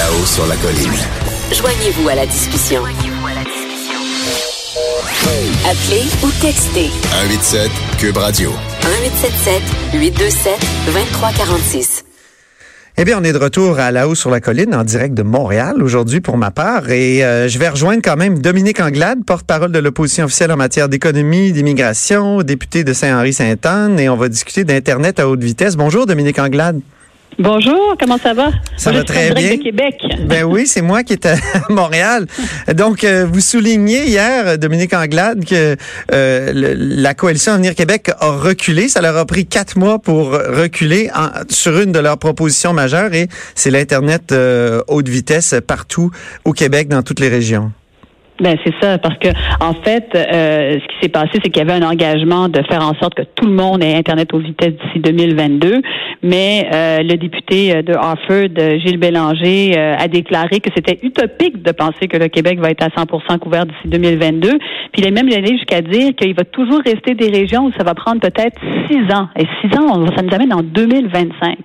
Là-haut sur la colline. Joignez-vous à la discussion. Appelez ou textez 187 Cube Radio. 1877 827 2346. Eh bien, on est de retour à La Haut sur la colline en direct de Montréal aujourd'hui pour ma part et euh, je vais rejoindre quand même Dominique Anglade, porte-parole de l'opposition officielle en matière d'économie, d'immigration, député de Saint-Henri-Sainte-Anne et on va discuter d'Internet à haute vitesse. Bonjour Dominique Anglade. Bonjour, comment ça va? Ça Moi, va je suis très bien. de Québec. Ben oui, c'est moi qui étais à Montréal. Donc, euh, vous soulignez hier, Dominique Anglade, que euh, le- la coalition Avenir Québec a reculé. Ça leur a pris quatre mois pour reculer en- sur une de leurs propositions majeures et c'est l'Internet euh, haute vitesse partout au Québec, dans toutes les régions. Ben c'est ça, parce que en fait, euh, ce qui s'est passé, c'est qu'il y avait un engagement de faire en sorte que tout le monde ait Internet haute vitesse d'ici 2022, mais euh, le député euh, de Harford, euh, Gilles Bélanger, euh, a déclaré que c'était utopique de penser que le Québec va être à 100% couvert d'ici 2022. Puis il est même allé jusqu'à dire qu'il va toujours rester des régions où ça va prendre peut-être six ans. Et six ans, ça nous amène en 2025.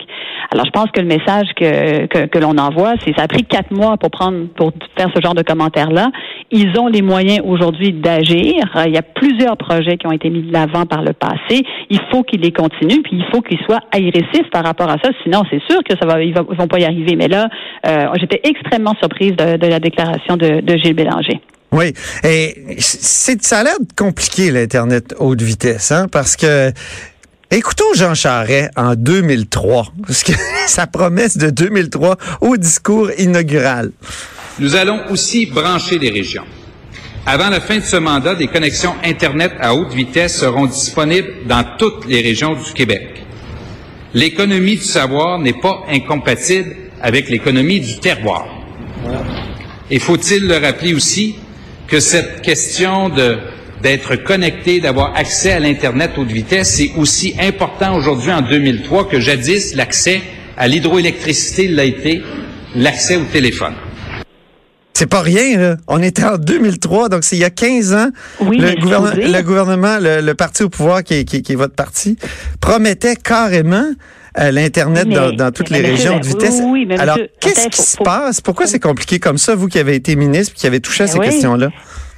Alors, je pense que le message que, que, que l'on envoie, c'est ça a pris quatre mois pour prendre pour faire ce genre de commentaires-là. Ils ont les moyens aujourd'hui d'agir. Euh, Il y a plusieurs projets qui ont été mis de l'avant par le passé. Il faut qu'ils les continuent, puis il faut qu'ils soient agressifs par rapport à ça. Sinon, c'est sûr que ça va, ils vont pas y arriver. Mais là, euh, j'étais extrêmement surprise de, de la déclaration de, de Gilles Bélanger. Oui, et c'est ça a l'air compliqué l'Internet haute vitesse, hein, parce que écoutons Jean Charest en 2003, parce que sa promesse de 2003 au discours inaugural. Nous allons aussi brancher les régions. Avant la fin de ce mandat, des connexions Internet à haute vitesse seront disponibles dans toutes les régions du Québec. L'économie du savoir n'est pas incompatible avec l'économie du terroir. Et faut-il le rappeler aussi que cette question de d'être connecté, d'avoir accès à l'Internet haute vitesse, c'est aussi important aujourd'hui en 2003 que jadis l'accès à l'hydroélectricité l'a été, l'accès au téléphone. C'est pas rien, là. On était en 2003, donc c'est il y a 15 ans. Oui, le, gouvernement, le gouvernement, le, le parti au pouvoir, qui est, qui, est- qui est votre parti, promettait carrément euh, l'Internet dans, dans toutes mais les régions de oui, vitesse. oui, oui, mais Alors, qu'est-ce qui faut- se faut- passe? Pourquoi c'est compliqué comme ça, vous qui avez été ministre et qui avez touché à ces Oui. questions-là?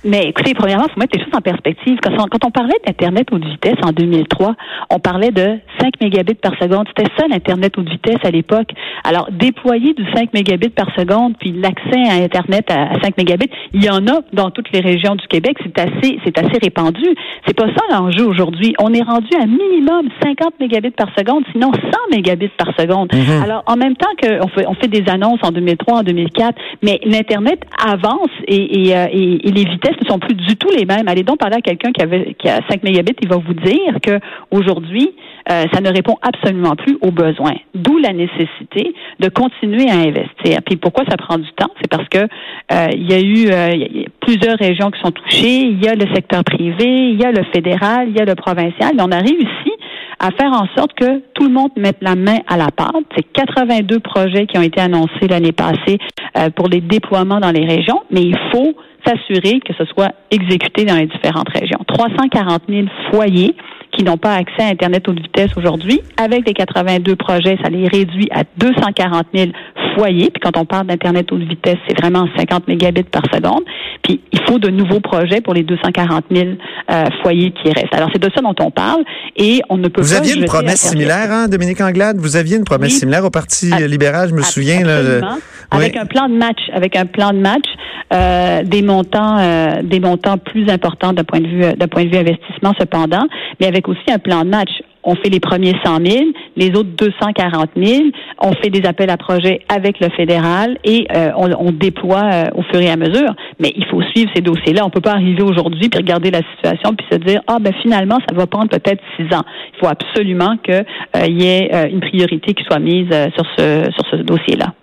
Mais écoutez, premièrement, il faut mettre les choses en perspective. Quand on, quand on parlait d'Internet haute vitesse en 2003, on parlait de 5 mégabits par seconde. C'était ça l'Internet haute vitesse à l'époque. Alors, déployer du 5 mégabits par seconde, puis l'accès à Internet à, à 5 mégabits, il y en a dans toutes les régions du Québec. C'est assez, c'est assez répandu. C'est pas ça l'enjeu aujourd'hui. On est rendu à minimum 50 mégabits par seconde, sinon 100 mégabits par seconde. Alors, en même temps qu'on fait, on fait des annonces en 2003, en 2004, mais l'Internet avance et, et, euh, et- et les vitesses sont plus du tout les mêmes. Allez donc parler à quelqu'un qui, a 5 mégabits, il va vous dire que aujourd'hui, euh, ça ne répond absolument plus aux besoins. D'où la nécessité de continuer à investir. Puis pourquoi ça prend du temps? C'est parce que euh, il y a eu euh, y a plusieurs régions qui sont touchées, il y a le secteur privé, il y a le fédéral, il y a le provincial, on a réussi à faire en sorte que tout le monde mette la main à la pâte. C'est 82 projets qui ont été annoncés l'année passée euh, pour les déploiements dans les régions, mais il faut s'assurer que ce soit exécuté dans les différentes régions. 340 000 foyers qui n'ont pas accès à Internet haute vitesse aujourd'hui. Avec les 82 projets, ça les réduit à 240 000 foyers. Puis quand on parle d'Internet haute vitesse, c'est vraiment 50 mégabits par seconde. Puis il faut de nouveaux projets pour les 240 000 euh, foyers qui restent. Alors c'est de ça dont on parle et on ne peut Vous pas aviez une promesse similaire, hein, Dominique Anglade? Vous aviez une promesse Oui. similaire au Parti libéral, je me souviens. Là, le- absolument. avec Oui. un plan de match, avec un plan de match, euh, des montants, euh, des montants plus importants d'un point de vue, d'un point de vue investissement cependant, mais avec aussi un plan de match. On fait les premiers 100 000, les autres 240 000. On fait des appels à projets avec le fédéral et euh, on, déploie euh, au fur et à mesure. Mais il faut suivre ces dossiers-là. On peut pas arriver aujourd'hui puis regarder la situation puis se dire ah ben finalement ça va prendre peut-être six ans. Il faut absolument que euh, y ait une priorité qui soit mise sur ce sur ce dossier-là.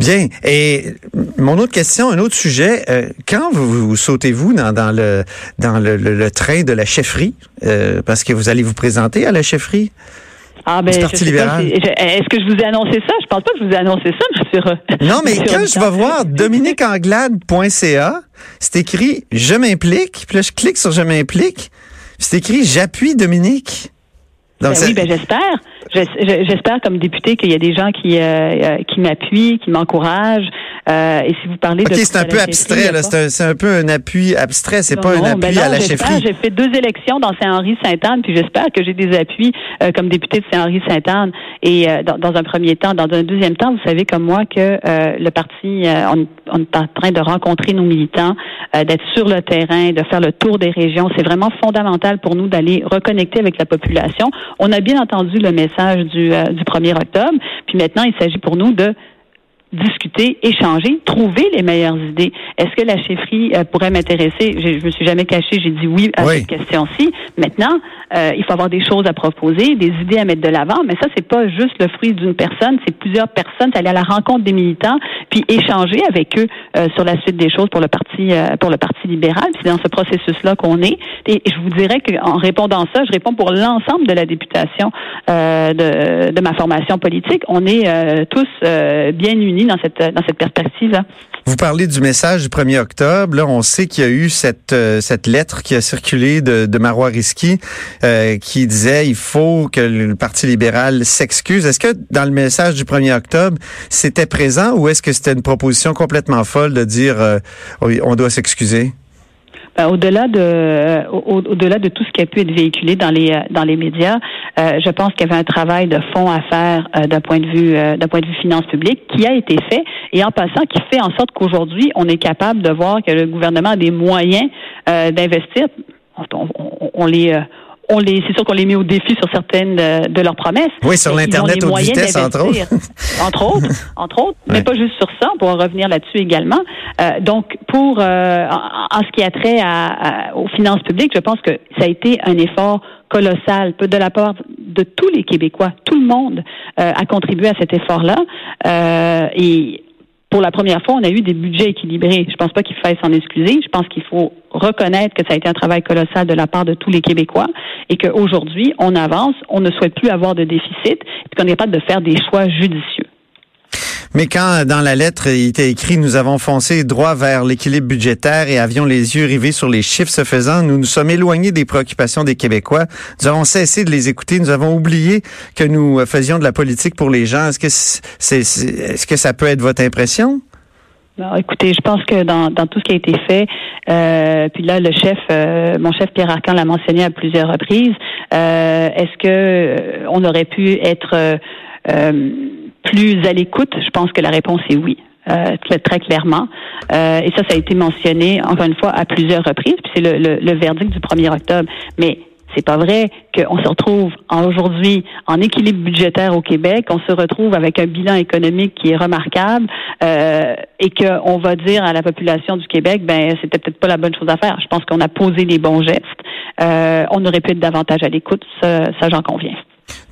Bien. Et mon autre question, un autre sujet. euh, quand vous, vous sautez-vous dans, dans le dans le, le- le train de la chefferie, euh, parce que vous allez vous présenter à la chefferie? Ah ben, Parti libéral. si- Est-ce que je vous ai annoncé ça? Je pense pas que je vous ai annoncé ça, monsieur. Non, mais quand je vais voir dominiqueanglade.ca, c'est écrit je m'implique, puis là je clique sur je m'implique, c'est écrit j'appuie Dominique. Ben oui, ben j'espère. Je- je- J'espère comme député qu'il y a des gens qui euh, euh, qui m'appuient, qui m'encouragent. Euh, et si vous parlez OK, de c'est un peu abstrait, C'est un, peu un appui abstrait. C'est Non, pas un appui ben non, à la chefferie. J'ai fait deux élections dans Saint-Henri-Sainte-Anne, puis j'espère que j'ai des appuis euh, comme député de Saint-Henri-Sainte-Anne. Et euh, dans, dans un premier temps, dans un deuxième temps, vous savez comme moi que euh, le parti, euh, on, on est en train de rencontrer nos militants, euh, d'être sur le terrain, de faire le tour des régions. C'est vraiment fondamental pour nous d'aller reconnecter avec la population. On a bien entendu le message du, euh, du 1er octobre, puis maintenant, il s'agit pour nous de discuter, échanger, trouver les meilleures idées. Est-ce que la chefferie euh, pourrait m'intéresser? J'ai- Je me suis jamais cachée, j'ai dit oui à Oui. cette question-ci. Maintenant, euh, il faut avoir des choses à proposer, des idées à mettre de l'avant, mais ça, c'est pas juste le fruit d'une personne, c'est plusieurs personnes, c'est aller à la rencontre des militants, puis échanger avec eux sur la suite des choses pour le parti euh, pour le Parti libéral. C'est dans ce processus-là qu'on est. Et je vous dirais qu'en répondant ça, je réponds pour l'ensemble de la députation euh, de, de ma formation politique. On est euh, tous euh, bien unis dans cette dans cette perspective-là. Vous parlez du message du 1er octobre. Là, on sait qu'il y a eu cette euh, cette lettre qui a circulé de, de Marois Risky euh, qui disait il faut que le Parti libéral s'excuse. Est-ce que dans le message du 1er octobre, c'était présent ou est-ce que c'était une proposition complètement folle de dire euh, on doit s'excuser? Ben, au-delà de euh, au- au-delà de tout ce qui a pu être véhiculé dans les euh, dans les médias, euh, je pense qu'il y avait un travail de fond à faire d'un point de vue euh, d'un point de vue finance publique qui a été fait et en passant qui fait en sorte qu'aujourd'hui on est capable de voir que le gouvernement a des moyens d'investir. On, les on les, c'est sûr qu'on les met au défi sur certaines de, de leurs promesses. Oui, sur l'Internet haute moyens vitesse, entre d'investir. entre autres, entre autres, Ouais. mais pas juste sur ça, on pourra revenir là-dessus également. Euh, donc, pour euh, en, en ce qui a trait à, à- aux finances publiques, je pense que ça a été un effort colossal de la part de tous les Québécois. Tout le monde euh, a contribué à cet effort-là. Euh, et pour la première fois, on a eu des budgets équilibrés. Je pense pas qu'il faille s'en excuser. Je pense qu'il faut reconnaître que ça a été un travail colossal de la part de tous les Québécois et qu'aujourd'hui, on avance, on ne souhaite plus avoir de déficit et qu'on est capable de faire des choix judicieux. Mais quand dans la lettre il était écrit nous avons foncé droit vers l'équilibre budgétaire et avions les yeux rivés sur les chiffres se faisant, nous nous sommes éloignés des préoccupations des Québécois. Nous avons cessé de les écouter. Nous avons oublié que nous faisions de la politique pour les gens. Est-ce que c'est, c'est- est-ce que ça peut être votre impression? Écoutez, je pense que dans, dans tout ce qui a été fait, euh, puis là, le chef, euh, mon chef Pierre Arcan l'a mentionné à plusieurs reprises. euh, Est-ce que euh, on aurait pu être euh, euh, plus à l'écoute? Je pense que la réponse est oui. euh, très, très clairement. Euh, et ça, ça a été mentionné, encore une fois, à plusieurs reprises, puis c'est le, le, le verdict du 1er octobre. Mais c'est pas vrai qu'on se retrouve aujourd'hui en équilibre budgétaire au Québec, on se retrouve avec un bilan économique qui est remarquable euh, et qu'on va dire à la population du Québec, ben c'était peut-être pas la bonne chose à faire. Je pense qu'on a posé les bons gestes. Euh, on aurait pu être davantage à l'écoute, ça, ça j'en conviens.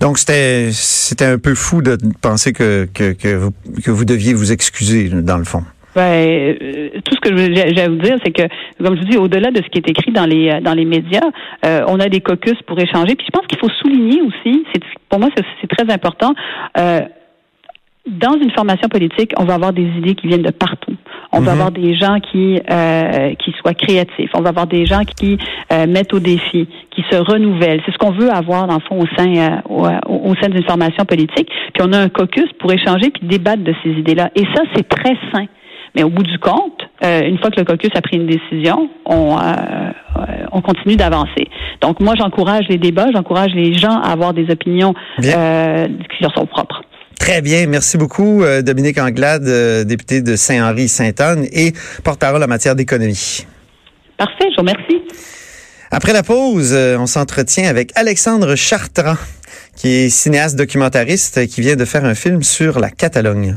Donc c'était c'était un peu fou de penser que que, que, vous, deviez vous excuser dans le fond. Ben, euh, tout ce que j'ai à vous dire, c'est que, comme je vous dis, au-delà de ce qui est écrit dans les euh, dans les médias, euh, on a des caucus pour échanger. Puis je pense qu'il faut souligner aussi, c'est pour moi c'est très important. dans une formation politique, on va avoir des idées qui viennent de partout. On va Mhm. avoir des gens qui euh, qui soient créatifs. On va avoir des gens qui euh, mettent au défi, qui se renouvellent. C'est ce qu'on veut avoir dans le fond au sein euh, au, au- sein d'une formation politique. Puis on a un caucus pour échanger puis débattre de ces idées-là. Et ça, c'est très sain. Mais au bout du compte, euh, une fois que le caucus a pris une décision, on, euh, on continue d'avancer. Donc moi, j'encourage les débats, j'encourage les gens à avoir des opinions euh, qui leur sont propres. Très bien, merci beaucoup euh, Dominique Anglade, euh, député de Saint-Henri-Sainte-Anne et porte-parole en matière d'économie. Parfait, je vous remercie. Après la pause, euh, on s'entretient avec Alexandre Chartrand, qui est cinéaste documentariste qui vient de faire un film sur la Catalogne.